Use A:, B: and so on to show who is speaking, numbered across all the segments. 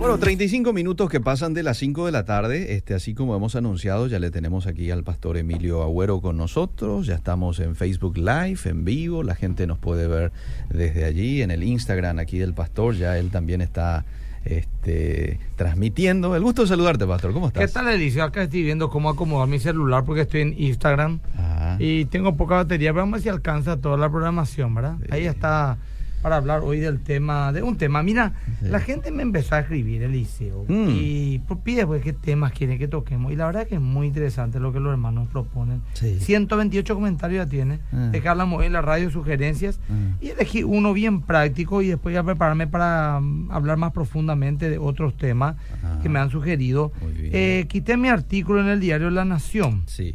A: Bueno, 35 minutos que pasan de las 5 de la tarde, este, así como hemos anunciado, ya le tenemos aquí al pastor Emilio Agüero con nosotros, ya estamos en Facebook Live, en vivo, la gente nos puede ver desde allí, en el Instagram aquí del pastor, ya él también está este, transmitiendo. El gusto de saludarte, pastor, ¿cómo estás?
B: ¿Qué tal, Elicio? Acá estoy viendo cómo acomodar mi celular porque estoy en Instagram
A: Ah,
B: y tengo poca batería, pero vamos a ver si alcanza toda la programación, ¿verdad?
A: Sí.
B: Ahí está para hablar hoy del tema, de un tema. Mira,
A: Sí.
B: la gente me empezó a escribir, Eliseo,
A: Mm.
B: y pues, pide pues, qué temas quieren que toquemos. Y la verdad que es muy interesante lo que los hermanos proponen.
A: Sí.
B: 128 comentarios ya tiene,
A: Ah.
B: de que hablamos en la radio, sugerencias,
A: Ah.
B: y elegí uno bien práctico y después ya prepararme para mm, hablar más profundamente de otros temas
A: Ah.
B: que me han sugerido. Eh, quité mi artículo en el diario La Nación.
A: sí.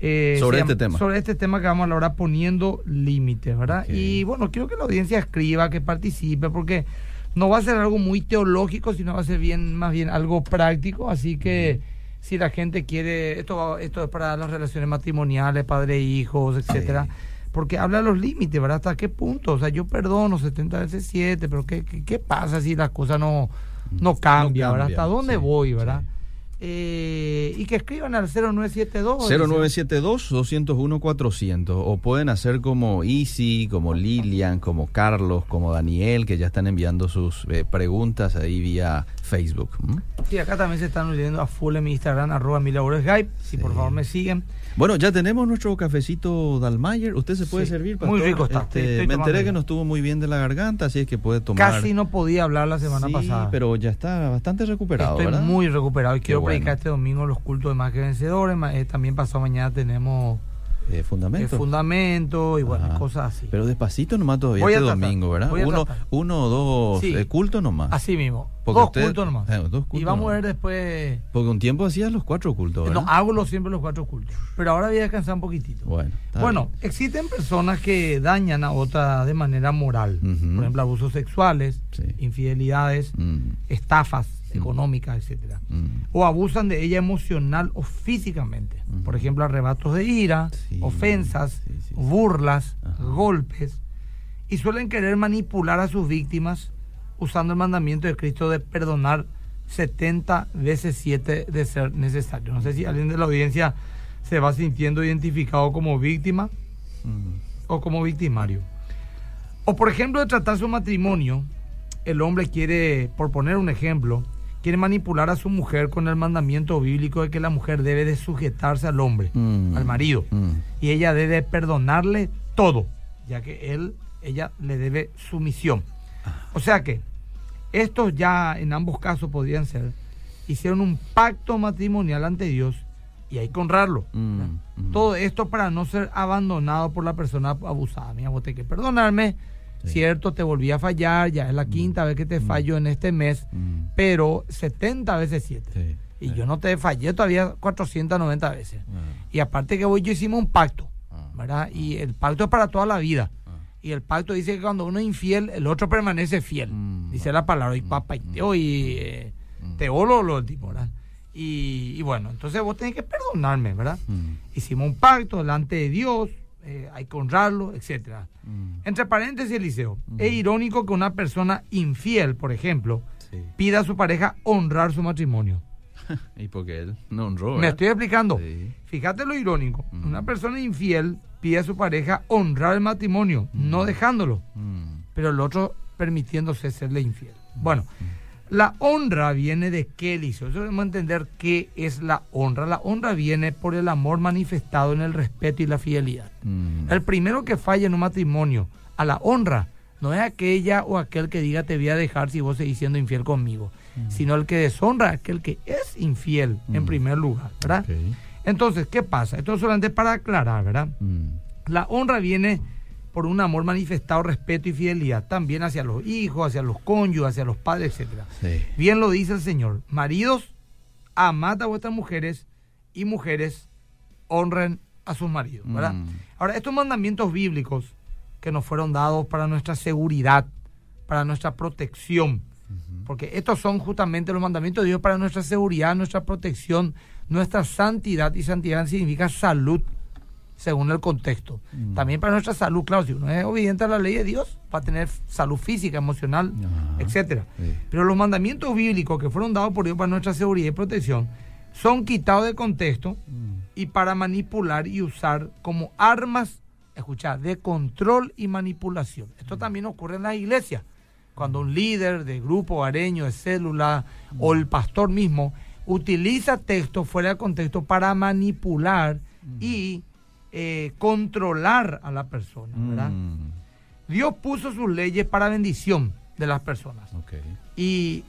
B: Eh,
A: Sobre este tema.
B: Sobre este tema que vamos a hablar ahora poniendo límites, ¿verdad? Y bueno, quiero que la audiencia escriba, que participe, porque no va a ser algo muy teológico, sino va a ser bien, más bien algo práctico. Así que si la gente quiere, esto, va- esto es para las relaciones matrimoniales, padre e hijos, etcétera. Porque habla de los límites, ¿verdad? ¿Hasta qué punto? O sea, yo perdono 70 veces 7, pero ¿qué, qué, qué pasa si las cosas no, no cambian, ¿verdad? ¿Hasta dónde
A: sí,
B: voy, verdad?
A: sí.
B: Eh, y que escriban al 0972.
A: 0972-201-400 o pueden hacer como Easy, como Lilian, como Carlos, como Daniel, que ya están enviando sus eh, preguntas ahí vía Facebook. ¿m?
B: Sí, acá también se están uniendo a full en mi Instagram, arroba Skype. Si
A: Sí.
B: por favor me siguen.
A: Bueno, ya tenemos nuestro cafecito Dalmayer. ¿Usted se puede
B: Sí,
A: servir?
B: muy
A: pastor?
B: rico está.
A: Este, me enteré que no estuvo muy bien de la garganta, así es que puede tomar.
B: Casi no podía hablar la semana
A: sí,
B: pasada.
A: pero ya está bastante recuperado,
B: Estoy
A: ¿verdad?
B: muy recuperado y quiero
A: bueno.
B: Predicar este domingo los cultos de más que vencedores. Eh, también pasado mañana tenemos
A: Eh,
B: el
A: fundamento.
B: fundamento y bueno,
A: Ajá.
B: cosas así.
A: Pero despacito nomás todavía
B: Voy
A: este
B: tratar,
A: domingo, ¿verdad? Uno, uno o dos
B: Sí.
A: eh, cultos nomás.
B: Así mismo.
A: Porque
B: Dos
A: usted-
B: cultos nomás.
A: eh, dos cultos
B: y vamos a ver después.
A: Porque un tiempo hacías los cuatro cultos, ¿verdad?
B: No, hago los- siempre los cuatro cultos. Pero ahora voy a descansar un poquitito.
A: Bueno,
B: Bueno,
A: bien.
B: existen personas que dañan a otra de manera moral. Por ejemplo, abusos sexuales,
A: Sí.
B: infidelidades,
A: Mm,
B: estafas
A: Mm.
B: económicas, etcétera.
A: mm.
B: O abusan de ella emocional o físicamente.
A: Ujú.
B: Por ejemplo, arrebatos de ira,
A: Sí,
B: ofensas,
A: sí, sí, sí.
B: burlas,
A: Ajá.
B: golpes. Y suelen querer manipular a sus víctimas usando el mandamiento de Cristo de perdonar 70 veces 7 de ser necesario. No sé si alguien de la audiencia se va sintiendo identificado como víctima
A: Mm.
B: o como victimario. O por ejemplo, de tratar su matrimonio, el hombre quiere, por poner un ejemplo, quiere manipular a su mujer con el mandamiento bíblico de que la mujer debe de sujetarse al hombre,
A: Mm.
B: al marido,
A: Mm.
B: y ella debe perdonarle todo, ya que él, ella le debe sumisión. O sea que estos ya en ambos casos podrían ser, hicieron un pacto matrimonial ante Dios y hay que honrarlo.
A: Mm, mm.
B: Todo esto para no ser abandonado por la persona abusada. Mira, vos tenés que perdonarme,
A: Sí.
B: cierto, te volví a fallar, ya es la quinta vez que te fallo en este mes,
A: Mm.
B: pero 70 veces 7.
A: Sí,
B: Y
A: sí.
B: yo no te fallé todavía 490 veces.
A: Ah,
B: Y aparte que vos y yo hicimos un pacto,
A: ah,
B: ¿verdad? Y el pacto es para toda la vida.
A: ah.
B: Y el pacto dice que cuando uno es infiel, el otro permanece fiel.
A: Mm.
B: Dice la palabra, y
A: Mm,
B: papá, y
A: mm,
B: teo, y eh,
A: mm.
B: teolo, lo tipo, ¿verdad? Y, y bueno, entonces vos tenés que perdonarme, ¿verdad?
A: Mm.
B: Hicimos un pacto delante de Dios, eh, hay que honrarlo, etcétera.
A: Mm.
B: Entre paréntesis, Eliseo,
A: Ujú.
B: es irónico que una persona infiel, por ejemplo,
A: Sí.
B: pida a su pareja honrar su matrimonio.
A: y porque él no honró.
B: Me
A: ¿verdad?
B: estoy explicando.
A: Sí.
B: Fíjate lo irónico.
A: Ujú.
B: Una persona infiel pide a su pareja honrar el matrimonio, no dejándolo,
A: Mm.
B: pero el otro permitiéndose serle infiel. Bueno, la honra viene de qué, Eliseo? Eso debemos entender qué es la honra. La honra viene por el amor manifestado en el respeto y la fidelidad.
A: Mm.
B: El primero que falla en un matrimonio a la honra no es aquella o aquel que diga te voy a dejar si vos seguís siendo infiel conmigo, sino el que deshonra, aquel que es infiel en
A: Mm.
B: primer lugar, ¿verdad? Entonces, ¿qué pasa? Esto es solamente para aclarar, ¿verdad?
A: Mm.
B: La honra viene por un amor manifestado, respeto y fidelidad, también hacia los hijos, hacia los cónyuges, hacia los padres, etcétera.
A: Sí.
B: Bien lo dice el Señor. Maridos, amad a vuestras mujeres y mujeres, honren a sus maridos, ¿verdad?
A: Mm.
B: Ahora, estos mandamientos bíblicos que nos fueron dados para nuestra seguridad, para nuestra protección, porque estos son justamente los mandamientos de Dios para nuestra seguridad, nuestra protección, nuestra santidad, y santidad significa salud, según el contexto.
A: Mm.
B: También para nuestra salud, claro, si uno es obediente a la ley de Dios, va a tener salud física, emocional,
A: Ajá.
B: etcétera.
A: Sí.
B: Pero los mandamientos bíblicos que fueron dados por Dios para nuestra seguridad y protección son quitados de contexto
A: Mm.
B: y para manipular y usar como armas, escucha, de control y manipulación. Esto también ocurre en la iglesia. Cuando un líder de grupo areño, de célula o el pastor mismo utiliza texto fuera de contexto para manipular y eh, controlar a la persona, ¿verdad?
A: Mm.
B: Dios puso sus leyes para bendición de las personas y,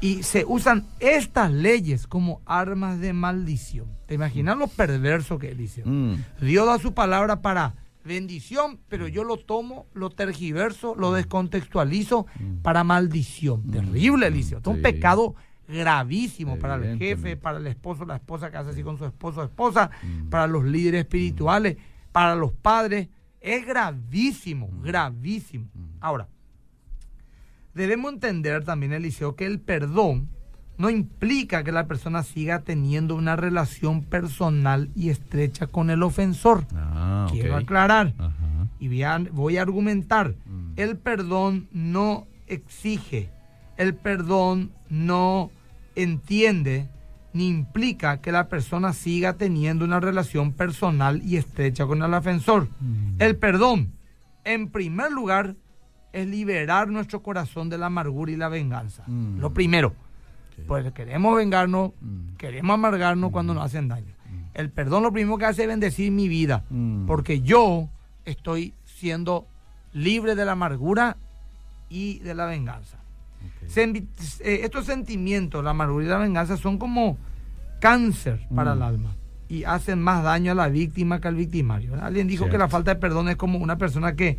B: y se usan estas leyes como armas de maldición. ¿Te imaginas lo perverso que él dice?
A: Mm.
B: Dios da su palabra para bendición, pero yo lo tomo, lo tergiverso, lo descontextualizo para maldición. Terrible, Eliseo. Es un
A: Sí.
B: pecado gravísimo para el jefe, para el esposo, la esposa que hace así con su esposo o esposa,
A: Mm.
B: para los líderes espirituales, para los padres. Es gravísimo,
A: Mm.
B: gravísimo. Ahora, debemos entender también, Eliseo, que el perdón no implica que la persona siga teniendo una relación personal y estrecha con el ofensor.
A: Ah.
B: Quiero aclarar
A: Ajá.
B: y voy a, voy a argumentar.
A: Mm.
B: El perdón no exige, el perdón no entiende ni implica que la persona siga teniendo una relación personal y estrecha con el ofensor.
A: Mm.
B: El perdón, en primer lugar, es liberar nuestro corazón de la amargura y la venganza.
A: Mm.
B: Lo primero.
A: Ok.
B: Pues queremos vengarnos,
A: Mm.
B: queremos amargarnos cuando nos hacen daño. El perdón lo primero que hace es bendecir mi vida, porque yo estoy siendo libre de la amargura y de la venganza. Sen- eh, estos sentimientos, la amargura y la venganza, son como cáncer para
A: Mm.
B: el alma y hacen más daño a la víctima que al victimario. Alguien dijo que la falta de perdón es como una persona que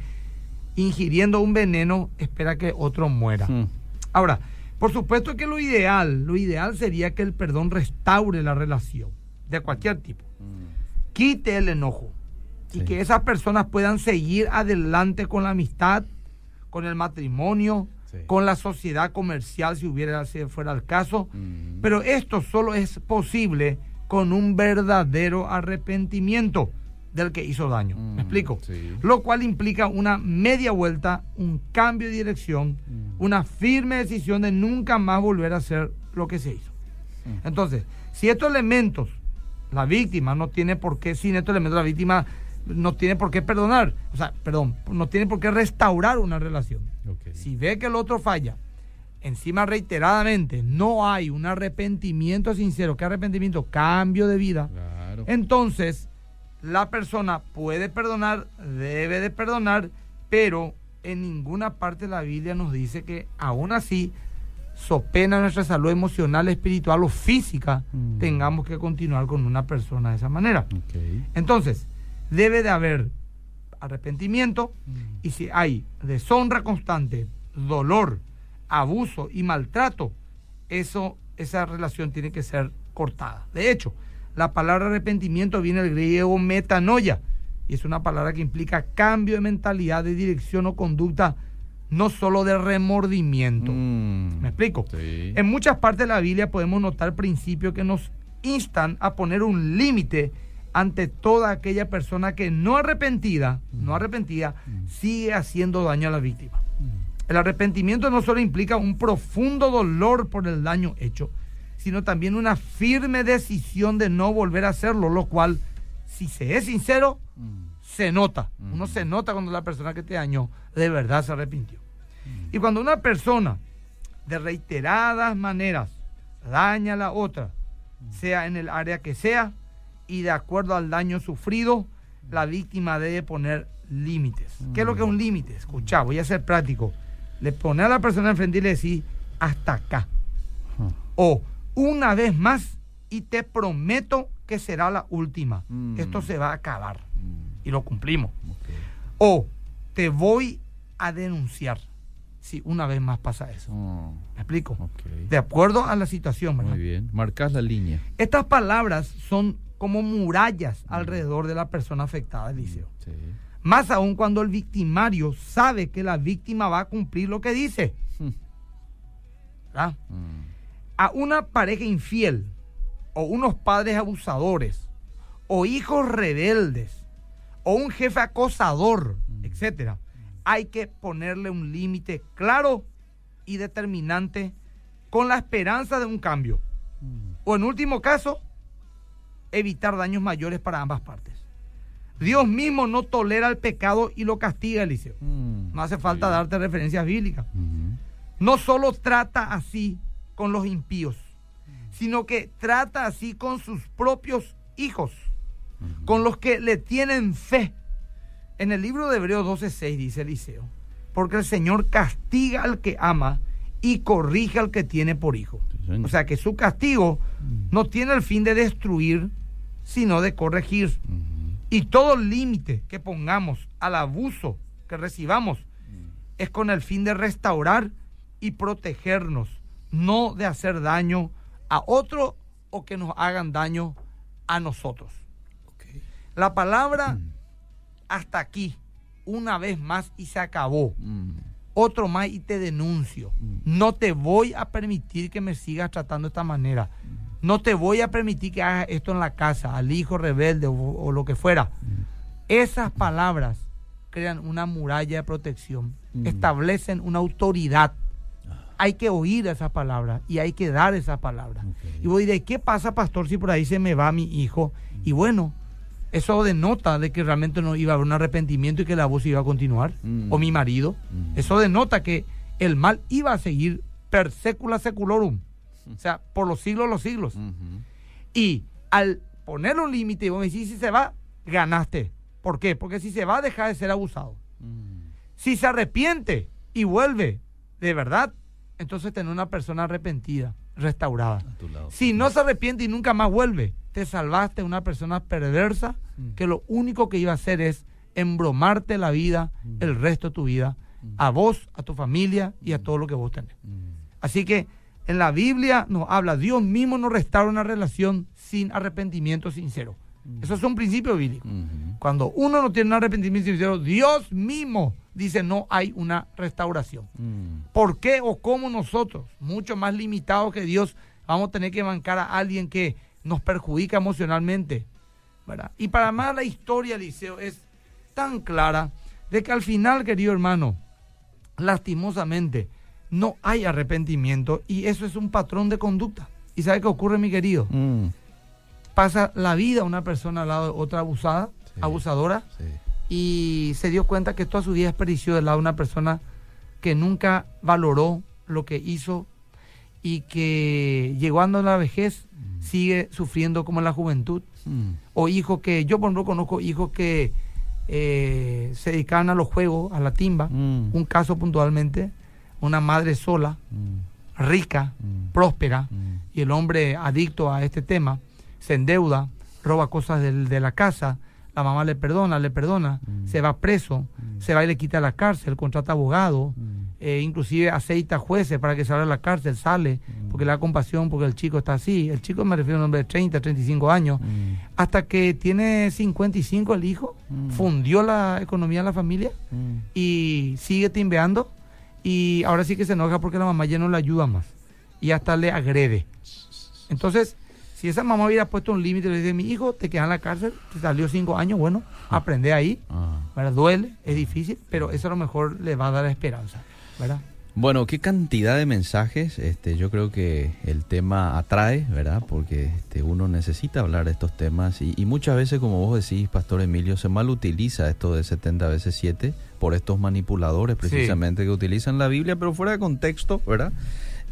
B: ingiriendo un veneno espera que otro muera.
A: Mm.
B: Ahora, por supuesto que lo ideal, lo ideal sería que el perdón restaure la relación de cualquier tipo,
A: Mm.
B: quite el enojo y que esas personas puedan seguir adelante con la amistad, con el matrimonio,
A: Sí.
B: con la sociedad comercial si hubiera si fuera el caso.
A: Mm.
B: Pero esto solo es posible con un verdadero arrepentimiento del que hizo daño.
A: Mm,
B: ¿Me explico?
A: sí.
B: Lo cual implica una media vuelta, un cambio de dirección,
A: Mm.
B: una firme decisión de nunca más volver a hacer lo que se hizo.
A: Mm.
B: Entonces, si estos elementos, la víctima no tiene por qué, sin estos elementos, la víctima no tiene por qué perdonar, o sea, perdón, no tiene por qué restaurar una relación. Si ve que el otro falla, encima reiteradamente, no hay un arrepentimiento sincero. ¿Qué arrepentimiento? Cambio de vida.
A: Claro.
B: Entonces, la persona puede perdonar, debe de perdonar, pero en ninguna parte de la Biblia nos dice que aún así, so pena nuestra salud emocional, espiritual o física,
A: Mm.
B: tengamos que continuar con una persona de esa manera. Entonces, debe de haber arrepentimiento
A: Mm.
B: y si hay deshonra constante, dolor, abuso y maltrato, eso, esa relación tiene que ser cortada. De hecho, la palabra arrepentimiento viene del griego metanoia y es una palabra que implica cambio de mentalidad, de dirección o conducta, no solo de remordimiento.
A: Mm.
B: ¿Me explico?
A: Sí.
B: En muchas partes de la Biblia podemos notar principios que nos instan a poner un límite ante toda aquella persona que no arrepentida, no arrepentida, sigue haciendo daño a la víctima. El arrepentimiento no solo implica un profundo dolor por el daño hecho, sino también una firme decisión de no volver a hacerlo, lo cual, si se es sincero,
A: Mm.
B: se nota. Uno se nota cuando la persona que te dañó de verdad se arrepintió. Y cuando una persona de reiteradas maneras daña a la otra, sea en el área que sea, y de acuerdo al daño sufrido, la víctima debe poner límites. ¿Qué es lo que es un límite? Escucha, voy a ser práctico. Le pone a la persona enfrente y le decís, hasta acá. O una vez más y te prometo que será la última.
A: Mm.
B: Esto se va a acabar.
A: Mm.
B: Y lo cumplimos. O te voy a denunciar si una vez más pasa eso.
A: Oh,
B: ¿Me explico? De acuerdo a la situación, ¿verdad?
A: Muy bien. Marcas la línea.
B: Estas palabras son como murallas alrededor de la persona afectada, Eliseo.
A: Sí.
B: Más aún cuando el victimario sabe que la víctima va a cumplir lo que dice.
A: Mm.
B: ¿verdad?
A: Mm.
B: A una pareja infiel, o unos padres abusadores, o hijos rebeldes, o un jefe acosador, etcétera, hay que ponerle un límite claro y determinante con la esperanza de un cambio. Mm. O en último caso, evitar daños mayores para ambas partes. Dios mismo no tolera el pecado y lo castiga, Eliseo. Mm. No hace falta darte referencias bíblicas. No solo trata así con los impíos, sino que trata así con sus propios hijos, con los que le tienen fe. En el libro de Hebreos 12:6 dice Eliseo, porque el Señor castiga al que ama y corrige al que tiene por hijo. O sea que su castigo no tiene el fin de destruir, sino de corregir. Y todo límite que pongamos al abuso que recibamos es con el fin de restaurar y protegernos, no de hacer daño a otro o que nos hagan daño a nosotros. La palabra mm. hasta aquí, una vez más y se acabó. Mm. Otro más y te denuncio. Mm. No te voy a permitir que me sigas tratando de esta manera. No te voy a permitir que hagas esto en la casa, al hijo rebelde o, lo que fuera. Esas palabras crean una muralla de protección, establecen una autoridad hay que oír esas palabras y hay que dar esas palabras. Y voy de ¿qué pasa, pastor, si por ahí se me va mi hijo? Y bueno, eso denota de que realmente no iba a haber un arrepentimiento y que la voz iba a continuar. Mm. O mi marido. Mm. Eso denota que el mal iba a seguir per secula seculorum. O sea, por los siglos los siglos. Y al ponerle un límite, vos me decís, si se va, ganaste. ¿Por qué? Porque si se va, deja de ser abusado. Mm. Si se arrepiente y vuelve, de verdad, entonces tener una persona arrepentida, restaurada. Si no se arrepiente y nunca más vuelve, te salvaste una persona perversa mm. que lo único que iba a hacer es embromarte la vida, mm. el resto de tu vida, a vos, a tu familia y a todo lo que vos tenés. Así que en la Biblia nos habla, Dios mismo nos restaura una relación sin arrepentimiento sincero. Eso es un principio bíblico. Cuando uno no tiene un arrepentimiento sincero, Dios mismo dice no hay una restauración. ¿Por qué o cómo nosotros, mucho más limitados que Dios, vamos a tener que bancar a alguien que nos perjudica emocionalmente? ¿verdad? Y para más la historia, Liceo, es tan clara de que al final, querido hermano, lastimosamente, no hay arrepentimiento y eso es un patrón de conducta. ¿Y sabe qué ocurre, mi querido? Mm. Pasa la vida una persona al lado de otra abusada, abusadora, sí y se dio cuenta que toda su vida desperdició del lado de una persona que nunca valoró lo que hizo y que llegando a la vejez mm. sigue sufriendo como en la juventud. Mm. O hijos que, yo por ejemplo conozco hijos que eh, se dedican a los juegos, a la timba, un caso puntualmente, una madre sola, rica, próspera, y el hombre adicto a este tema, se endeuda, roba cosas de la casa, la mamá le perdona, le perdona, mm. se va preso, mm. se va y le quita la cárcel, contrata abogado, mm. eh, inclusive aceita jueces para que salga de la cárcel, sale, porque le da compasión, porque el chico está así. El chico me refiero a un hombre de 30, 35 años, hasta que tiene 55 el hijo, fundió la economía de la familia y sigue timbeando y ahora sí que se enoja porque la mamá ya no le ayuda más y hasta le agrede. Entonces, si esa mamá hubiera puesto un límite, le dice, mi hijo te queda en la cárcel, te salió cinco años, bueno, ah. aprende ahí, ah. ¿verdad? Duele, es difícil, pero eso a lo mejor le va a dar esperanza, ¿verdad?
A: Bueno, qué cantidad de mensajes. Este, yo creo que el tema atrae, ¿verdad? Porque este, uno necesita hablar de estos temas y, muchas veces, como vos decís, Pastor Emilio, se mal utiliza esto de 70 veces 7 por estos manipuladores precisamente que utilizan la Biblia, pero fuera de contexto, ¿verdad?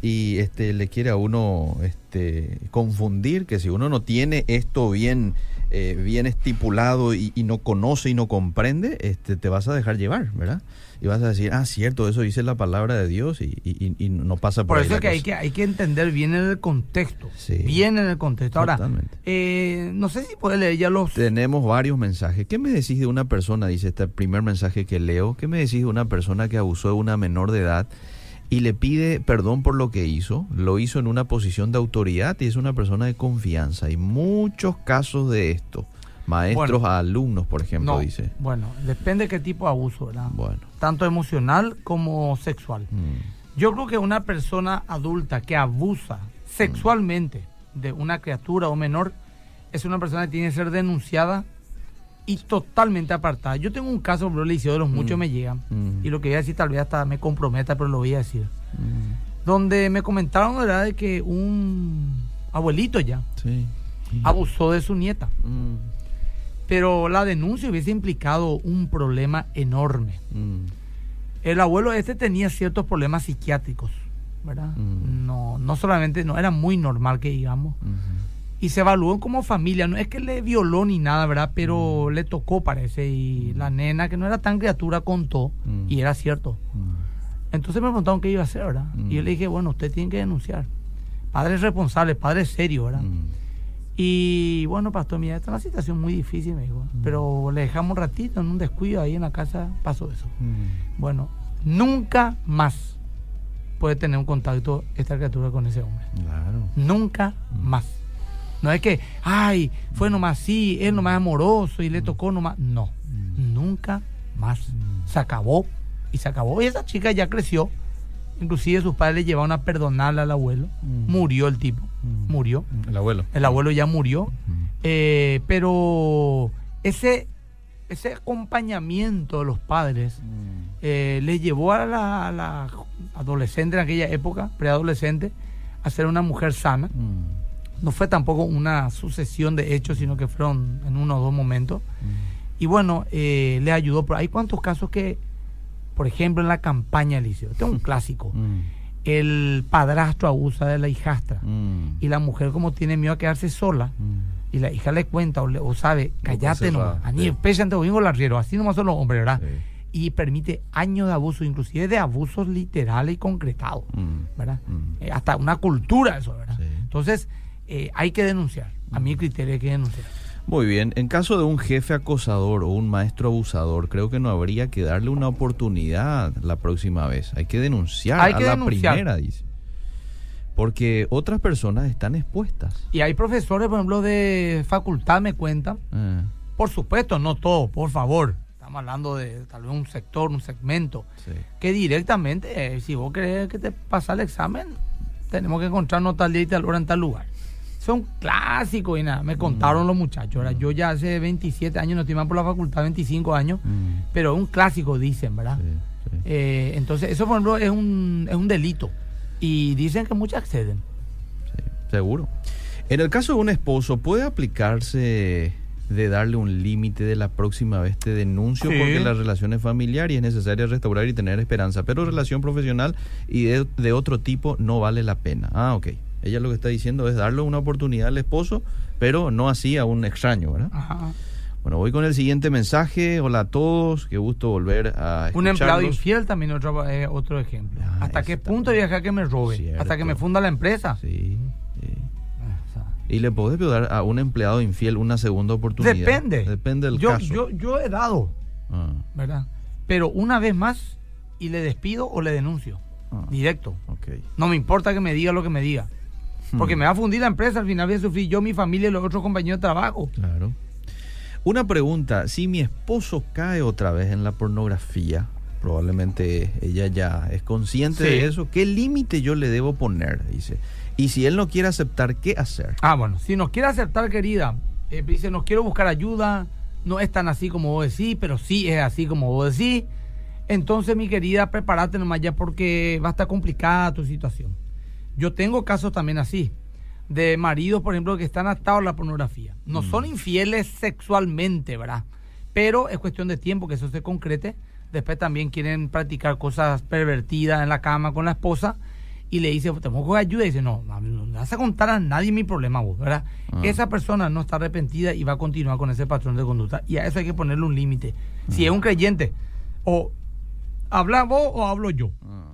A: y este le quiere a uno este confundir que si uno no tiene esto bien eh, bien estipulado y, no conoce y no comprende este te vas a dejar llevar verdad y vas a decir ah cierto eso dice la palabra de Dios y, y, no pasa
B: por, por eso es que hay que hay que entender bien en el contexto bien en el contexto ahora eh, no sé si puede leer ya los
A: tenemos varios mensajes qué me decís de una persona dice este primer mensaje que leo qué me decís de una persona que abusó de una menor de edad y le pide perdón por lo que hizo. Lo hizo en una posición de autoridad y es una persona de confianza. Hay muchos casos de esto. Maestros a alumnos, por ejemplo, dice.
B: Bueno, depende de qué tipo de abuso, ¿verdad? Bueno. Tanto emocional como sexual. Mm. Yo creo que una persona adulta que abusa sexualmente de una criatura o menor es una persona que tiene que ser denunciada y totalmente apartada. Yo tengo un caso, bro, le de los muchos
A: Mm.
B: me llegan.
A: Mm.
B: Y lo que voy a decir tal vez hasta me comprometa, pero lo voy a decir. Donde me comentaron, ¿verdad?, de que un abuelito ya
A: Sí.
B: abusó de su nieta. Pero la denuncia hubiese implicado un problema enorme.
A: mm,
B: El abuelo este tenía ciertos problemas psiquiátricos, ¿verdad?
A: Mm.
B: No, no solamente, no era muy normal que digamos.
A: ujú.
B: Y se evaluó como familia, no es que le violó ni nada, ¿verdad? Pero
A: Mm.
B: le tocó, parece, y la nena, que no era tan criatura, contó, y era cierto. Entonces me preguntaron qué iba a hacer, ¿verdad? Y yo le dije, bueno, usted tiene que denunciar. Padre responsable, padre serio, ¿verdad? Y bueno, pastor, mira, esta es una situación muy difícil, me dijo.
A: Mm.
B: Pero le dejamos un ratito, en un descuido ahí en la casa, pasó eso.
A: mm.
B: Bueno, nunca más puede tener un contacto esta criatura con ese hombre.
A: Claro.
B: Nunca
A: Mm.
B: más. No es que, ay, fue nomás así, él nomás amoroso y le tocó nomás. No, nunca más. Se acabó y se acabó. Y esa chica ya creció. Inclusive sus padres le llevaron a perdonarle al abuelo.
A: Mm.
B: Murió el tipo.
A: Mm.
B: Murió.
A: El abuelo.
B: El abuelo ya murió.
A: Mm.
B: Eh, pero ese, ese acompañamiento de los padres eh, le llevó a la, a la adolescente en aquella época, preadolescente, a ser una mujer sana. No fue tampoco una sucesión de hechos, sino que fueron en uno o dos momentos. Y bueno, eh, le ayudó. Pero hay cuantos casos que, por ejemplo, en la campaña este es un clásico.
A: Mm.
B: El padrastro abusa de la hijastra.
A: Mm.
B: Y la mujer, como tiene miedo a quedarse sola,
A: Mm.
B: y la hija le cuenta o, le- o sabe, cállate
A: cerrada,
B: nomás, ani
A: sí.
B: pese ante domingo la riero, así nomás son los hombres, ¿verdad?
A: Sí.
B: Y permite años de abuso, inclusive de abusos literales y concretados. ¿verdad? Eh, hasta una cultura eso, ¿verdad?
A: Sí.
B: Entonces, eh, hay que denunciar. A mi criterio hay que denunciar.
A: Muy bien, en caso de un jefe acosador o un maestro abusador, creo que no habría que darle una oportunidad la próxima vez. Hay que denunciar
B: Hay
A: a
B: que
A: la
B: denunciar.
A: primera, dice. Porque otras personas están expuestas.
B: Y hay profesores, por ejemplo, de facultad, me cuentan,
A: Eh,
B: por supuesto, no todos, por favor. Estamos hablando de tal vez un sector, un segmento,
A: sí.
B: que directamente, eh, si vos querés que te pasa el examen, tenemos que encontrarnos tal día y tal hora en tal lugar. Son clásicos y nada, me contaron los muchachos. Ahora, yo ya hace 27 años, no estoy más por la facultad, 25 años,
A: Mm,
B: pero es un clásico, dicen, ¿verdad?
A: sí, sí,
B: Eh, entonces, eso, por ejemplo, es un, es un delito. Y dicen que muchos acceden.
A: sí, seguro. En el caso de un esposo, ¿puede aplicarse de darle un límite de la próxima vez te denuncio
B: Sí.
A: porque la relación es familiar y es necesaria restaurar y tener esperanza, pero relación profesional y de, de otro tipo no vale la pena? Ah, ok. Ella lo que está diciendo es darle una oportunidad al esposo, pero no así a un extraño, ¿verdad?
B: Ajá.
A: Bueno, voy con el siguiente mensaje. Hola a todos, qué gusto volver a
B: Un empleado
A: escucharlos.
B: infiel también otro, eh, otro ejemplo.
A: Ah,
B: ¿Hasta qué punto viajar que me robe?
A: Cierto.
B: ¿Hasta que me funda la empresa?
A: Sí, sí.
B: Ah,
A: ¿Y le podés dar a un empleado infiel una segunda oportunidad?
B: Depende.
A: Depende del
B: yo,
A: caso.
B: Yo, yo he dado,
A: Ah,
B: ¿verdad? Pero una vez más y le despido o le denuncio.
A: ah,
B: Directo. No me importa que me diga lo que me diga. Porque
A: Hmm.
B: me va a fundir la empresa, al final voy a sufrir yo, mi familia y los otros compañeros de trabajo.
A: Claro. Una pregunta, si mi esposo cae otra vez en la pornografía, probablemente ella ya es consciente
B: Sí.
A: de eso, ¿qué límite yo le debo poner? Dice. Y si él no quiere aceptar, ¿qué hacer?
B: Ah, bueno, si nos quiere aceptar, querida, eh, dice, nos quiero buscar ayuda, no es tan así como vos decís, pero sí es así como vos decís. Entonces, mi querida, prepárate nomás ya porque va a estar complicada tu situación. Yo tengo casos también así, de maridos, por ejemplo, que están atados a la pornografía. No son infieles sexualmente, ¿verdad? Pero es cuestión de tiempo que eso se concrete. Después también quieren practicar cosas pervertidas en la cama con la esposa y le dice, tenemos que ayuda. Y dice, no, no, no vas a contar a nadie mi problema vos, ¿verdad?
A: Ah.
B: Esa persona no está arrepentida y va a continuar con ese patrón de conducta. Y a eso hay que ponerle un límite. Si es un creyente, o habla vos o hablo yo.
A: Ah,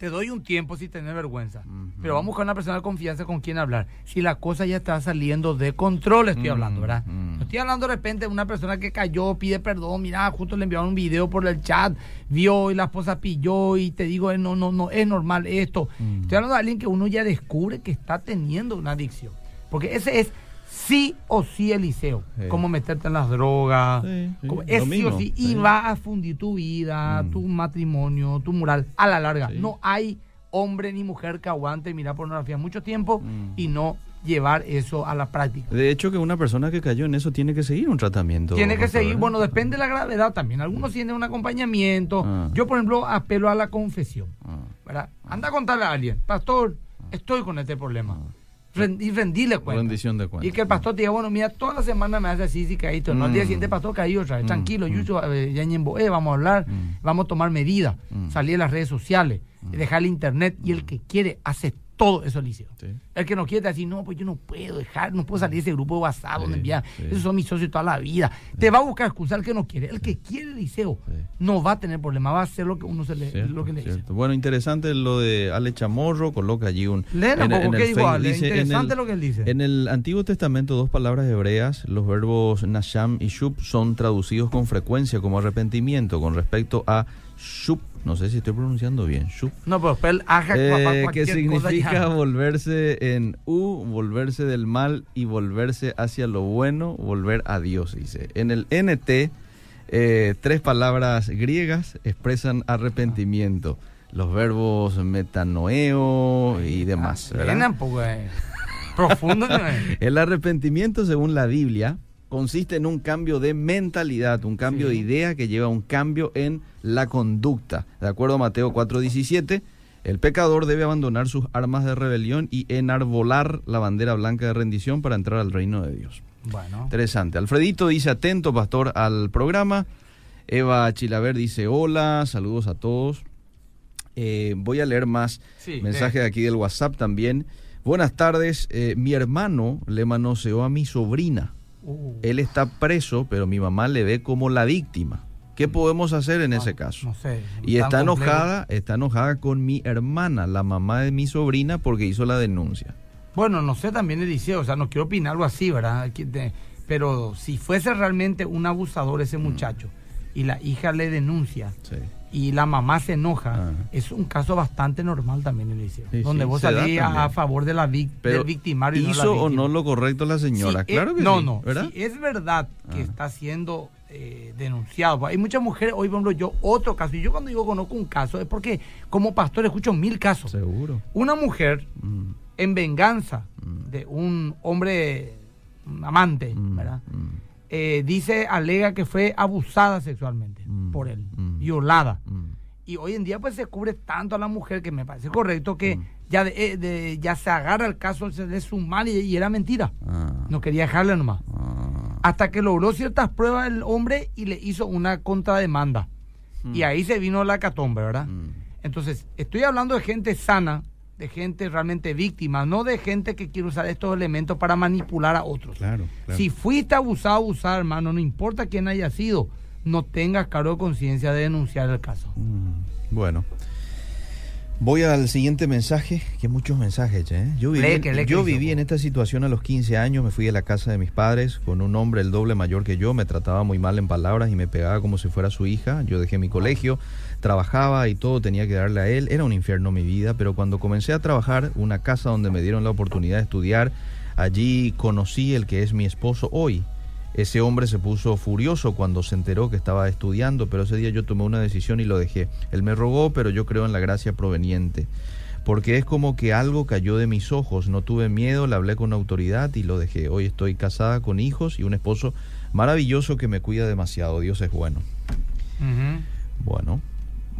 B: Te doy un tiempo si tenés vergüenza. Pero vamos a buscar una persona de confianza con quien hablar. Si la cosa ya está saliendo de control, estoy hablando, ¿verdad? No estoy hablando de repente de una persona que cayó, pide perdón, mira, justo le enviaron un video por el chat, vio y la esposa pilló y te digo, eh, no, no, no, es normal esto. Estoy hablando de alguien que uno ya descubre que está teniendo una adicción. Porque ese es sí o sí Eliseo.
A: Sí.
B: Como meterte en las drogas.
A: Sí,
B: es sí o sí. Y va a fundir tu vida,
A: Mm.
B: tu matrimonio, tu moral, a la larga. No hay hombre ni mujer que aguante mirar pornografía mucho tiempo
A: Mm.
B: y no llevar eso a la práctica.
A: De hecho, que una persona que cayó en eso tiene que seguir un tratamiento.
B: Tiene que seguir,
A: ¿eh?
B: bueno, depende de la gravedad también. Algunos tienen un acompañamiento.
A: Ah.
B: Yo, por ejemplo, apelo a la confesión.
A: Ah.
B: ¿verdad? Anda a contarle a alguien, pastor, estoy con este problema. Y rendirle cuenta.
A: Rendición de cuentas.
B: Y que el pastor te diga, bueno, mira, toda la semana me hace así, sí, caído. No, al día
A: Mm.
B: siguiente, pastor, caí otra vez.
A: Mm,
B: Tranquilo,
A: mm.
B: Yucho, eh, ya ñemboé, vamos a hablar,
A: Mm.
B: vamos a tomar medidas,
A: Mm.
B: salir a las redes sociales, dejar el internet. Y el que quiere, hace todo eso, Liceo.
A: Sí.
B: El que no quiere decir, no, pues yo no puedo dejar, no puedo salir de ese grupo de WhatsApp
A: Sí,
B: donde envía.
A: sí.
B: Esos son mis socios toda la vida. Te va a buscar excusa el que no quiere. El que quiere, Liceo, no va a tener problema, va a hacer lo que uno se le,
A: Cierto,
B: lo que le dice.
A: Bueno, interesante lo de Ale Chamorro, coloca allí un...
B: Léela un poco, ¿qué dijo
A: Face,
B: Ale?
A: dice, en
B: Interesante
A: el-
B: lo que él dice.
A: En el Antiguo Testamento, dos palabras hebreas, los verbos nasham y shub, son traducidos con frecuencia como arrepentimiento con respecto a shub, no sé si estoy pronunciando bien, shub,
B: No, pero después él haga
A: eh, que significa volverse en U, volverse del mal y volverse hacia lo bueno, volver a Dios, dice. En el NT, eh, tres palabras griegas expresan arrepentimiento. Los verbos metanoeo y demás. ¿verdad?
B: Eh, profundo.
A: El arrepentimiento, según la Biblia, consiste en un cambio de mentalidad, un cambio
B: Sí.
A: de idea que lleva a un cambio en la conducta. De acuerdo a Mateo 4:17, el pecador debe abandonar sus armas de rebelión y enarbolar la bandera blanca de rendición para entrar al reino de Dios.
B: Bueno,
A: Interesante. Alfredito dice atento, pastor, al programa. Eva Chilaver dice hola, saludos a todos. Eh, voy a leer más
B: Sí,
A: mensajes de aquí del WhatsApp también. Buenas tardes, eh, mi hermano le manoseó a mi sobrina.
B: Uh,
A: Él está preso, pero mi mamá le ve como la víctima. ¿Qué podemos hacer en
B: no,
A: ese caso?
B: No sé.
A: Y está
B: complejo.
A: enojada, está enojada con mi hermana, la mamá de mi sobrina, porque hizo la denuncia.
B: Bueno, no sé también Eliseo, o sea, no quiero opinar algo así, ¿verdad? Pero si fuese realmente un abusador
A: Mm.
B: ese muchacho y la hija le denuncia
A: Sí.
B: Y la mamá se enoja, es un caso bastante normal también Eliseo.
A: Sí,
B: donde
A: sí,
B: vos salís a, favor de la vic-
A: Pero
B: del victimario y no la
A: ¿Hizo o no lo correcto la señora?
B: Sí,
A: claro
B: eh,
A: que
B: no,
A: sí.
B: no,
A: ¿verdad?
B: Es verdad que
A: Ah.
B: está siendo eh, denunciado. Hay muchas mujeres, hoy por ejemplo, yo otro caso, y yo cuando digo conozco un caso es porque como pastor escucho mil casos.
A: Seguro.
B: Una mujer
A: Mm,
B: en venganza
A: Mm.
B: de un hombre un amante,
A: mm,
B: ¿verdad? Eh, dice, alega que fue abusada sexualmente
A: Mm,
B: por él,
A: mm.
B: violada.
A: mm.
B: Y hoy en día pues se cubre tanto a la mujer que me parece correcto que ya, de- eh, de- ya se agarra el caso de su mal y, y era mentira.
A: Ah,
B: No quería dejarle nomás.
A: ah.
B: Hasta que logró ciertas pruebas el hombre y le hizo una contrademanda. Y ahí se vino la catombe, ¿verdad? Entonces, estoy hablando de gente sana, de gente realmente víctima, no de gente que quiere usar estos elementos para manipular a otros.
A: Claro, claro.
B: Si fuiste abusado, abusado, hermano, no importa quién haya sido, no tengas cargo de conciencia de denunciar el caso.
A: Mm, Bueno. Voy al siguiente mensaje, que muchos mensajes, ¿eh? Yo viví, yo viví en esta situación a los 15 años, me fui a la casa de mis padres con un hombre el doble mayor que yo, me trataba muy mal en palabras y me pegaba como si fuera su hija. Yo dejé mi colegio, trabajaba y todo tenía que darle a él. Era un infierno mi vida, pero cuando comencé a trabajar, una casa donde me dieron la oportunidad de estudiar, allí conocí el que es mi esposo hoy. Ese hombre se puso furioso cuando se enteró que estaba estudiando, pero ese día yo tomé una decisión y lo dejé. Él me rogó, pero yo creo en la gracia proveniente. Porque es como que algo cayó de mis ojos, no tuve miedo, le hablé con autoridad y lo dejé. Hoy estoy casada con hijos y un esposo maravilloso que me cuida demasiado. Dios es bueno. Bueno,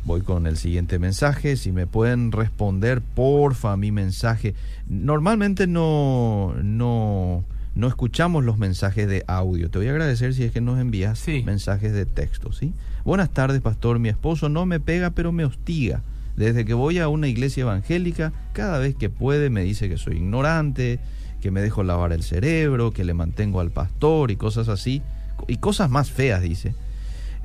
A: voy con el siguiente mensaje. Si me pueden responder, porfa, mi mensaje. Normalmente no, no, no escuchamos los mensajes de audio. Te voy a agradecer si es que nos envías
B: Sí.
A: mensajes de texto, ¿sí? Buenas tardes, pastor. Mi esposo no me pega, pero me hostiga. Desde que voy a una iglesia evangélica, cada vez que puede me dice que soy ignorante, que me dejo lavar el cerebro, que le mantengo al pastor y cosas así. Y cosas más feas, dice.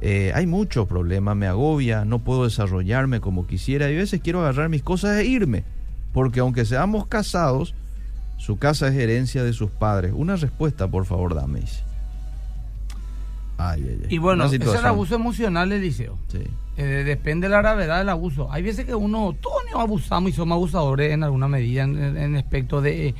A: Eh, hay mucho problema, me agobia, no puedo desarrollarme como quisiera y a veces quiero agarrar mis cosas e irme. Porque aunque seamos casados, su casa es herencia de sus padres. Una respuesta, por favor, dame. Ay, ay, ay.
B: Y bueno, es el abuso emocional, Eliseo.
A: Sí.
B: Eh, depende de la gravedad del abuso. Hay veces que uno, todos nos abusamos y somos abusadores en alguna medida en, en- aspecto de,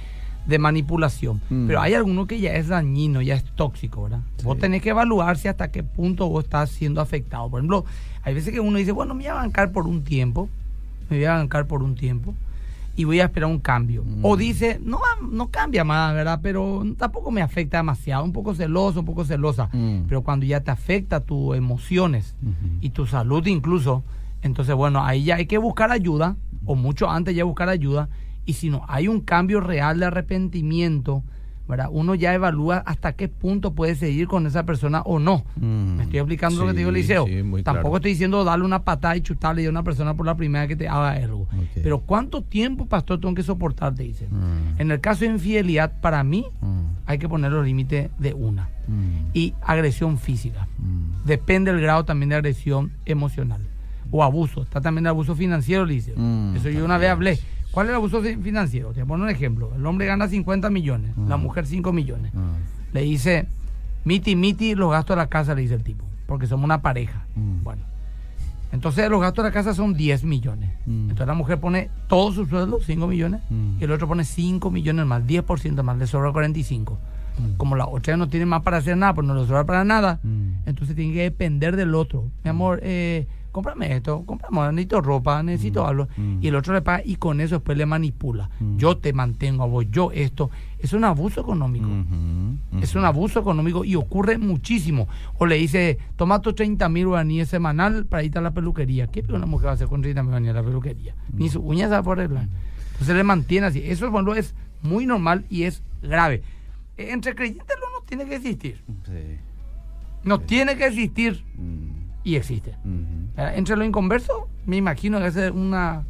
B: de manipulación.
A: Mm.
B: Pero hay alguno que ya es dañino, ya es tóxico, ¿verdad? Vos tenés que evaluar si hasta qué punto vos estás siendo afectado. Por ejemplo, hay veces que uno dice, bueno, me voy a bancar por un tiempo me voy a bancar por un tiempo y voy a esperar un cambio. O dice, no, no cambia más, ¿verdad? Pero tampoco me afecta demasiado, un poco celoso, un poco celosa. Pero cuando ya te afecta tus emociones y tu salud incluso, entonces bueno, ahí ya hay que buscar ayuda, o mucho antes ya buscar ayuda, y si no hay un cambio real de arrepentimiento, ¿verdad? Uno ya evalúa hasta qué punto puede seguir con esa persona o no. Me estoy explicando lo que te digo, Liceo. Tampoco estoy diciendo darle una patada y chutarle a una persona por la primera que te haga algo. Pero ¿cuánto tiempo, pastor, tengo que soportar? Te dicen. En el caso de infidelidad, para mí, hay que poner los límites de una. Y agresión física. Depende del grado también de agresión emocional. O abuso. Está también el abuso financiero, Liceo. Eso yo una vez hablé. ¿Cuál es el abuso financiero? Te pongo un ejemplo. El hombre gana 50 millones, la mujer 5 millones. Le dice, miti, miti, los gastos de la casa, le dice el tipo, porque somos una pareja. Bueno. Entonces los gastos de la casa son 10 millones. Entonces la mujer pone todo su sueldo, 5 millones, y el otro pone 5 millones más, 10% más, le sobra 45. Como la otra no tiene más para hacer nada, pues no le sobra para nada, entonces tiene que depender del otro. Mi amor, eh, cómprame esto, cómprame, necesito ropa, necesito mm, algo. Mm. Y el otro le paga y con eso después le manipula. Mm. Yo te mantengo a vos, yo esto. Es un abuso económico. Es un abuso económico y ocurre muchísimo. O le dice, toma tus 30 mil guaraníes semanal para irte a la peluquería. ¿Qué una mujer va a hacer con 30 mil guaraníes a la peluquería? Ni su uñas va a arreglar. Entonces le mantiene así. Eso bueno, es muy normal y es grave. Entre creyentes no tiene que existir. No tiene que existir y existe. Entre los inconversos, me imagino que es una,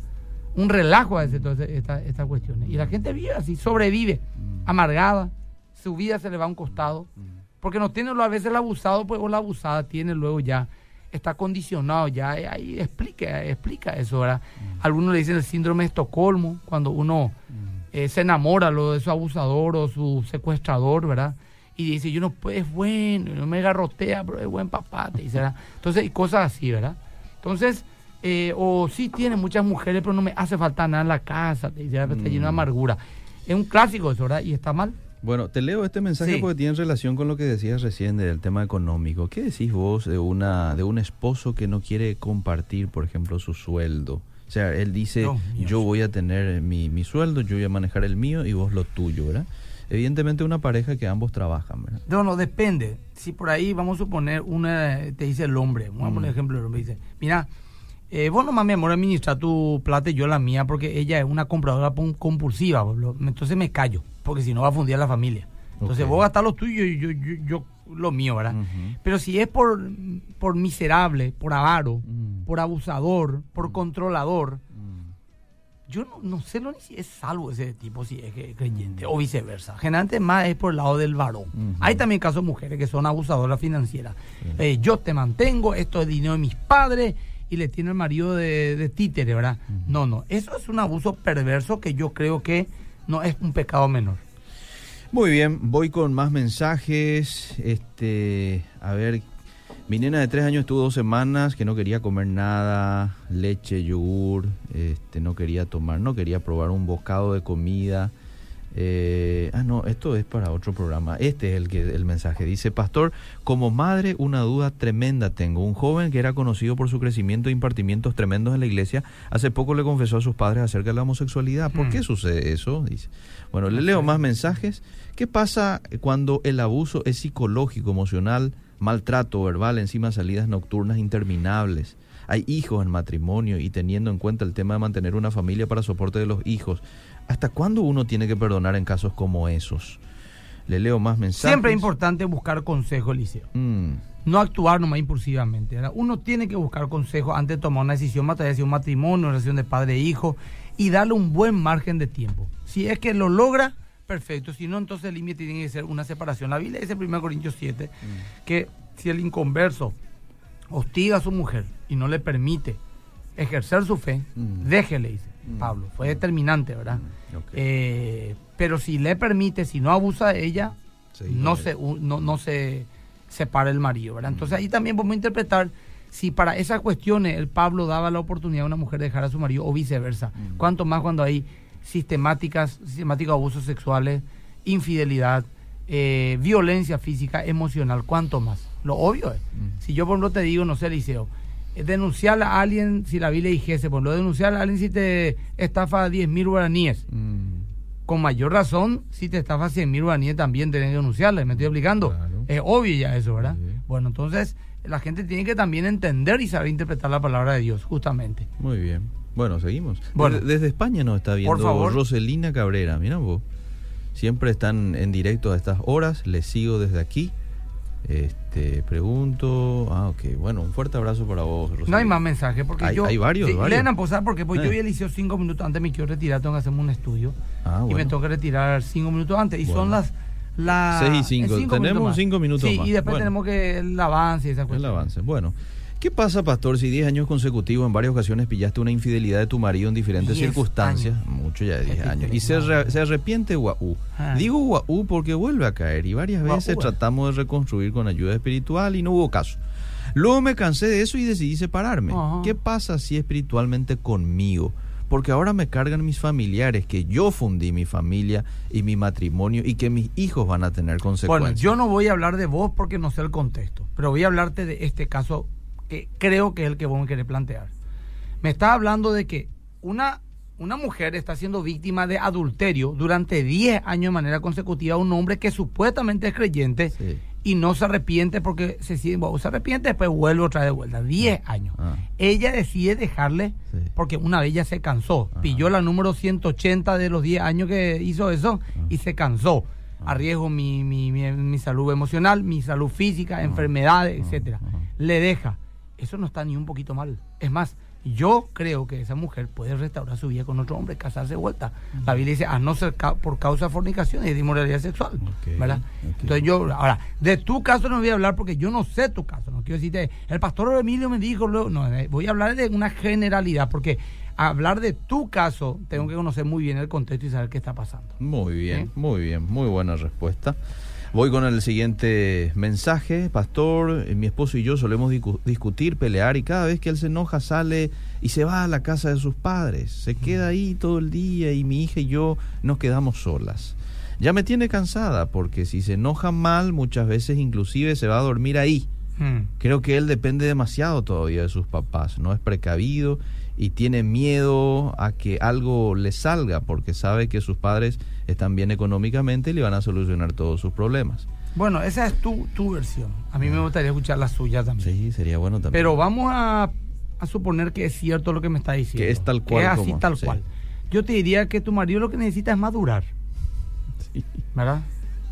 B: un relajo a todas estas esta cuestiones. Y la gente vive así, sobrevive, amargada, su vida se le va a un costado, porque no tiene a veces el abusado pues, o la abusada tiene luego ya, está condicionado ya, ahí explica, explica eso, ¿verdad? Algunos le dicen el síndrome de Estocolmo, cuando uno eh, se enamora lo de su abusador o su secuestrador, ¿verdad? Y dice, yo no puedo, es bueno, no me garrotea, pero es buen papá, te dice, Entonces, y cosas así, ¿verdad? Entonces, eh, o sí tiene muchas mujeres, pero no me hace falta nada en la casa, te dice, está lleno de mm. amargura. Es un clásico eso, ¿verdad? Y está mal.
A: Bueno, te leo este mensaje porque tiene relación con lo que decías recién del tema económico. ¿Qué decís vos de una de un esposo que no quiere compartir, por ejemplo, su sueldo? O sea, él dice, yo voy a tener mi, mi sueldo, yo voy a manejar el mío y vos lo tuyo, ¿verdad? Evidentemente una pareja que ambos trabajan, ¿verdad?
B: No, no, depende. Si por ahí vamos a suponer, una, te dice el hombre, vamos a poner mm. ejemplo, el hombre dice, mira, eh, vos nomás, mi amor, administra tu plata y yo la mía, porque ella es una compradora compulsiva, entonces me callo, porque si no va a fundir a la familia. Entonces vos gastas lo tuyo y yo, yo, lo mío, ¿verdad? Pero si es por, por miserable, por avaro, mm. por abusador, por mm. controlador, yo no, sé lo ni si es salvo ese tipo, si es creyente, o viceversa. Generalmente más es por el lado del varón. Hay también casos de mujeres que son abusadoras financieras. Eh, yo te mantengo, esto es dinero de mis padres, y le tiene el marido de, títere, ¿verdad? No, no, eso es un abuso perverso que yo creo que no es un pecado menor.
A: Muy bien, voy con más mensajes. Este, a ver, mi nena de tres años estuvo dos semanas que no quería comer nada, leche, yogur, este, no quería tomar, no quería probar un bocado de comida. Eh, ah, no, esto es para otro programa. Este es el que el mensaje dice, pastor, como madre una duda tremenda tengo. Un joven que era conocido por su crecimiento e impartimientos tremendos en la iglesia, hace poco le confesó a sus padres acerca de la homosexualidad. ¿Por qué hmm. sucede eso? Dice. Bueno, le leo más mensajes. ¿Qué pasa cuando el abuso es psicológico, emocional? Maltrato verbal, encima salidas nocturnas interminables. Hay hijos en matrimonio y teniendo en cuenta el tema de mantener una familia para soporte de los hijos. ¿Hasta cuándo uno tiene que perdonar en casos como esos? Le leo más mensajes.
B: Siempre es importante buscar consejo, Liceo. Mm. No actuar nomás impulsivamente. Uno tiene que buscar consejo antes de tomar una decisión, más de un matrimonio, una relación de padre e hijo, y darle un buen margen de tiempo. Si es que lo logra, perfecto. Si no, entonces el límite tiene que ser una separación. La Biblia dice en 1 Corintios 7 mm. que si el inconverso hostiga a su mujer y no le permite ejercer su fe, mm. déjele, dice mm. Pablo. Fue determinante, ¿verdad? Eh, pero si le permite, si no abusa de ella, no, se, no, no se separa el marido, ¿verdad? Entonces ahí también podemos interpretar si para esas cuestiones el Pablo daba la oportunidad a una mujer de dejar a su marido o viceversa. Cuanto más cuando hay sistemáticas, sistemáticos abusos sexuales, infidelidad, eh, violencia física, emocional, ¿cuánto más? Lo obvio es. Mm. Si yo por ejemplo te digo, no sé, Liceo, denunciar a alguien si la Biblia dijese, por lo denunciar a alguien si te estafa 10 mil guaraníes.
A: Mm,
B: Con mayor razón, si te estafa 100 mil guaraníes también tenés que denunciarle, me estoy explicando.
A: Claro.
B: Es obvio ya eso, ¿verdad?
A: Sí.
B: Bueno, entonces la gente tiene que también entender y saber interpretar la palabra de Dios, justamente.
A: muy bien. Bueno, seguimos.
B: Bueno.
A: desde, desde España nos está viendo
B: favor.
A: Roselina Cabrera. Mira vos. Siempre están en directo a estas horas. Les sigo desde aquí. Este, pregunto. Ah, ok. Bueno, un fuerte abrazo para vos, Roselina.
B: No hay más mensajes porque
A: Hay-
B: yo...
A: hay varios,
B: Sí,
A: varios.
B: Lean a posar porque pues, yo
A: Eh.
B: y Eliseo cinco minutos antes me quiero retirar, tengo que hacerme un estudio.
A: Ah,
B: y me
A: bueno.
B: tengo que retirar cinco minutos antes. Y son
A: Bueno.
B: las... las
A: Seis y
B: en
A: cinco.
B: minutos
A: Tenemos
B: más.
A: cinco minutos
B: sí,
A: más.
B: y después
A: Bueno.
B: tenemos que el avance y esa
A: El
B: cuestión.
A: avance. Bueno. ¿Qué pasa, pastor, si 10 años consecutivos en varias ocasiones pillaste una infidelidad de tu marido en diferentes
B: 10
A: circunstancias?
B: años.
A: Mucho ya de 10
B: Qué
A: años. Y se,
B: tremendo.
A: re- se arrepiente Guau.
B: Ah.
A: Digo Guau porque vuelve a caer y varias veces
B: bueno.
A: tratamos de reconstruir con ayuda espiritual y no hubo caso. Luego me cansé de eso y decidí separarme. ¿Qué pasa si espiritualmente conmigo? Porque ahora me cargan mis familiares, que yo fundí mi familia y mi matrimonio y que mis hijos van a tener
B: Bueno,
A: consecuencias.
B: yo no voy a hablar de vos porque no sé el contexto, pero voy a hablarte de este caso que creo que es el que vos me querés plantear. Me estás hablando de que una, una mujer está siendo víctima de adulterio durante 10 años de manera consecutiva a un hombre que supuestamente es creyente
A: Sí.
B: y no se arrepiente porque se, bueno, se arrepiente después vuelve otra vez de vuelta. 10 años.
A: Ah.
B: Ella decide dejarle
A: Sí.
B: porque una vez ya se cansó.
A: Ajá.
B: Pilló la número 180 de los 10 años que hizo eso y se cansó. Arriesgo mi, mi, mi, mi salud emocional, mi salud física, enfermedades, etcétera. Le deja. Eso no está ni un poquito mal. Es más, yo creo que esa mujer puede restaurar su vida con otro hombre, casarse de vuelta. La Biblia dice, a no ser ca- por causa de fornicación y de inmoralidad sexual. ¿Verdad? Entonces yo, ahora, de tu caso no voy a hablar porque yo no sé tu caso. No quiero decirte, el pastor Emilio me dijo, luego, no, eh, voy a hablar de una generalidad porque hablar de tu caso tengo que conocer muy bien el contexto y saber qué está pasando.
A: Muy bien,
B: ¿Sí?
A: muy bien, muy buena respuesta. Voy con el siguiente mensaje. Pastor, mi esposo y yo solemos discu- discutir, pelear y cada vez que él se enoja sale y se va a la casa de sus padres. Se queda ahí todo el día y mi hija y yo nos quedamos solas. Ya me tiene cansada porque si se enoja mal muchas veces inclusive se va a dormir ahí.
B: Hmm.
A: Creo que él depende demasiado todavía de sus papás, no es precavido y tiene miedo a que algo le salga porque sabe que sus padres están bien económicamente y le van a solucionar todos sus problemas.
B: Bueno, esa es tu, tu versión. A mí me gustaría escuchar la suya también.
A: Sí, sería bueno también.
B: Pero vamos a, a suponer que es cierto lo que me está diciendo.
A: Que es tal cual
B: Que es así
A: como-
B: tal
A: sí.
B: cual. Yo te diría que tu marido lo que necesita es madurar.
A: Sí.
B: ¿Verdad?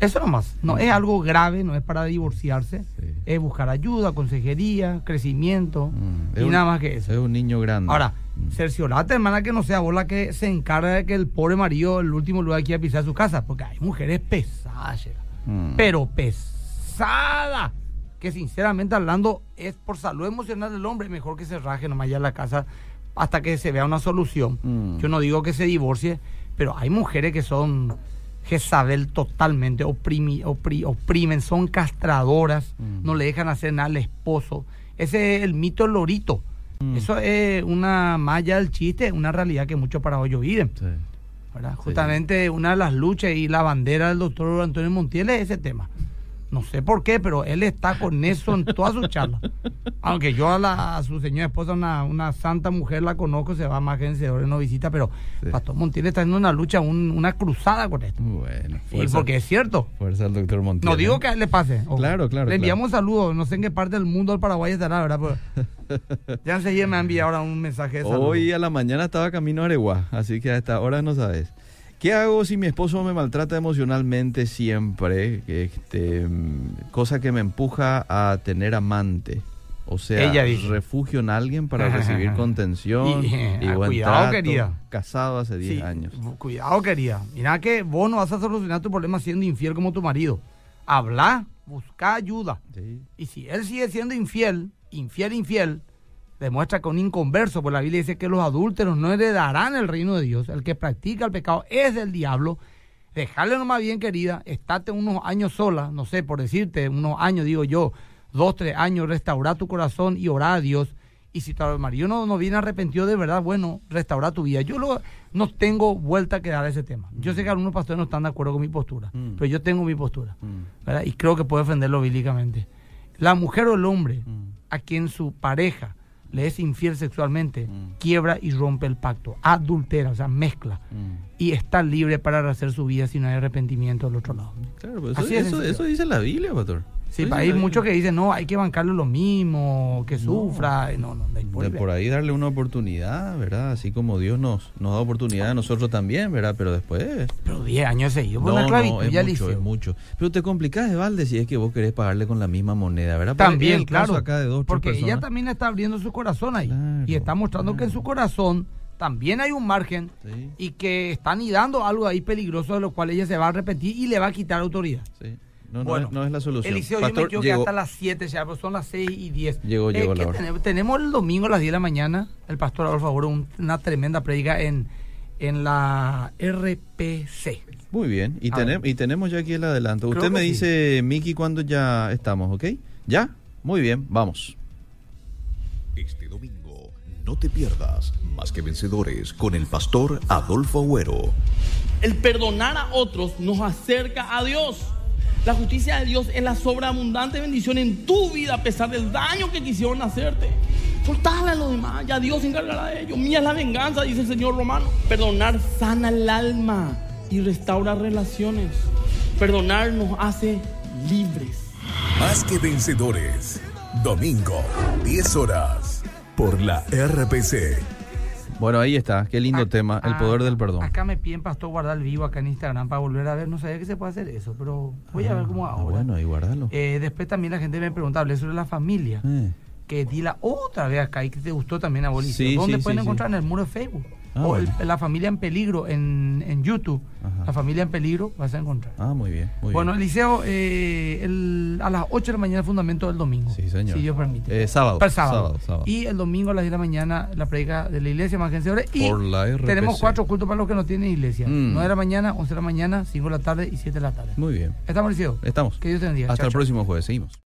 B: Eso nomás. No es algo grave, no es para divorciarse.
A: Sí.
B: Es buscar ayuda, consejería, crecimiento
A: Mm,
B: y
A: un-
B: nada más que eso.
A: Es un niño grande.
B: Ahora,
A: Mm.
B: cerciorate, hermana, que no sea vos la que se encarga de que el pobre marido el último lugar quiera pisar su casa, porque hay mujeres pesadas.
A: Mm.
B: pero pesada, que sinceramente hablando es por salud emocional del hombre, mejor que se raje nomás ya en la casa hasta que se vea una solución.
A: Mm.
B: Yo no digo que se divorcie, pero hay mujeres que son Jezabel totalmente, oprimi- opri- oprimen, son castradoras,
A: Mm.
B: no le dejan hacer nada al esposo. Ese es el mito lorito.
A: Mm.
B: Eso es una malla del chiste, una realidad que muchos paraguayos viven.
A: Sí.
B: ¿verdad? Justamente una de las luchas y la bandera del doctor Antonio Montiel es ese tema. No sé por qué, pero él está con eso en toda su charla. Aunque yo a, la, a su señora esposa, una, una santa mujer, la conozco, se va más vencedores, no visita, pero
A: Sí.
B: Pastor Montiel está haciendo una lucha, un- una cruzada con esto.
A: Bueno,
B: Y
A: fuerza,
B: porque es cierto.
A: fuerza al doctor Montiel.
B: No digo
A: ¿eh?
B: que a él le pase. ojo.
A: Claro, claro,
B: Le enviamos saludos. No sé en qué parte del mundo del Paraguay estará, ¿verdad? Pero ya enseguida me ha enviado ahora un mensaje de.
A: Hoy a la mañana estaba camino a Areguá, así que a esta hora no sabes. ¿Qué hago si mi esposo me maltrata emocionalmente siempre? Este, cosa que me empuja a tener amante. O sea,
B: Ella
A: refugio en alguien para recibir contención
B: Y,
A: y,
B: eh,
A: buen
B: cuidado,
A: trato.
B: querida.
A: Casado hace 10
B: Sí,
A: años.
B: Cuidado, querida. Mira que vos no vas a solucionar tu problema siendo infiel como tu marido. Habla, busca ayuda.
A: Sí.
B: Y si él sigue siendo infiel, infiel, infiel, demuestra que un inconverso, pues la Biblia dice que los adúlteros no heredarán el reino de Dios. El que practica el pecado es del diablo. Dejarle nomás bien, querida, estate unos años sola, no sé, por decirte, unos años, digo yo, dos, tres años, restaurar tu corazón y orar a Dios. Y si tu marido no, no viene arrepentido de verdad, bueno, restaurar tu vida. Yo lo- no tengo vuelta que dar a ese tema. Yo sé que algunos pastores no están de acuerdo con mi postura,
A: Mm.
B: pero yo tengo mi postura.
A: Mm,
B: ¿verdad? Y creo que puedo defenderlo bíblicamente. La mujer o el hombre
A: mm,
B: a quien su pareja le es infiel sexualmente,
A: Mm.
B: quiebra y rompe el pacto, adultera, o sea, mezcla,
A: Mm.
B: y está libre para rehacer su vida si no hay arrepentimiento del otro lado.
A: Claro, pues eso,
B: Así es
A: eso, eso dice la Biblia, pastor.
B: Sí, hay
A: la
B: muchos que dicen, no, hay que bancarle lo mismo, que sufra, no, no, no
A: De por ahí darle una oportunidad, ¿verdad? Así como Dios nos, nos da oportunidad a nosotros también, ¿verdad? Pero después...
B: Pero 10 años seguidos por
A: No,
B: una
A: no,
B: esclavitud,
A: es
B: ya
A: mucho, es mucho. Pero te complicás, Evalde, si es que vos querés pagarle con la misma moneda, ¿verdad?
B: También,
A: el caso
B: claro.
A: acá de dos,
B: porque ella también está abriendo su corazón ahí.
A: Claro,
B: y está mostrando que en su corazón también hay un margen
A: Sí.
B: y que están dando algo ahí peligroso de lo cual ella se va a arrepentir y le va a quitar autoridad.
A: Sí. No, no
B: Bueno,
A: es, no es la solución.
B: Eliseo, yo me
A: Pastor, llegó-
B: hasta las 7 ya, pero son las 6 y 10.
A: Llegó- llegó
B: ¿qué
A: la hora.
B: tenemos? tenemos el domingo a las 10 de la mañana, el pastor Adolfo Agüero, un- una tremenda predica en, en la RPC.
A: Muy bien. Y,
B: A
A: tenem-
B: ver.
A: y tenemos ya aquí el adelanto.
B: Creo
A: Usted me
B: que sí.
A: dice, Miki, cuando ya estamos, ¿ok? ¿Ya? Muy bien, vamos.
C: Este domingo, no te pierdas Más que Vencedores con el pastor Adolfo Agüero.
D: El perdonar a otros nos acerca a Dios. La justicia de Dios es la sobreabundante bendición en tu vida a pesar del daño que quisieron hacerte. Soltale a los demás, ya Dios se encargará de ello. Mía es la venganza, dice el Señor romano. Perdonar sana el alma y restaura relaciones. Perdonar nos hace libres.
C: Más que Vencedores. Domingo, 10 horas. Por la RPC.
A: Bueno, ahí está. Qué lindo
B: Ah,
A: tema, el
B: ah,
A: poder del perdón.
B: Acá me piden, pastor, guardar el vivo acá en Instagram para volver a ver. No sabía que se puede hacer eso, pero voy a ver cómo
A: Ah,
B: ahora.
A: Bueno, ahí guardalo.
B: Eh, después también la gente me pregunta, hablé sobre la familia.
A: Eh.
B: que di la otra vez acá y que te gustó también a Bolicio.
A: Sí,
B: ¿Dónde
A: sí,
B: pueden
A: sí,
B: encontrar? En el muro de Facebook.
A: Ah,
B: o el-. La Familia en Peligro en, en YouTube.
A: Ajá.
B: La Familia en Peligro vas a encontrar.
A: Ah, muy bien. Muy
B: bueno,
A: bien.
B: Eliseo, eh, el- a las 8 de la mañana el fundamento del domingo.
A: Sí, señor.
B: Si Dios permite.
A: Eh, sábado,
B: Para el sábado.
A: sábado, sábado.
B: Y el domingo a las 10 de la mañana la predica de la iglesia más. Y
A: Por la RPC.
B: tenemos cuatro cultos para los que no tienen iglesia.
A: Mm.
B: 9 de la mañana, 11 de la mañana, 5 de la tarde y 7 de la tarde.
A: Muy bien.
B: ¿Estamos, Eliseo?
A: Estamos.
B: Que Dios te bendiga.
A: Hasta
B: Chao,
A: el
B: chao.
A: próximo jueves. Seguimos.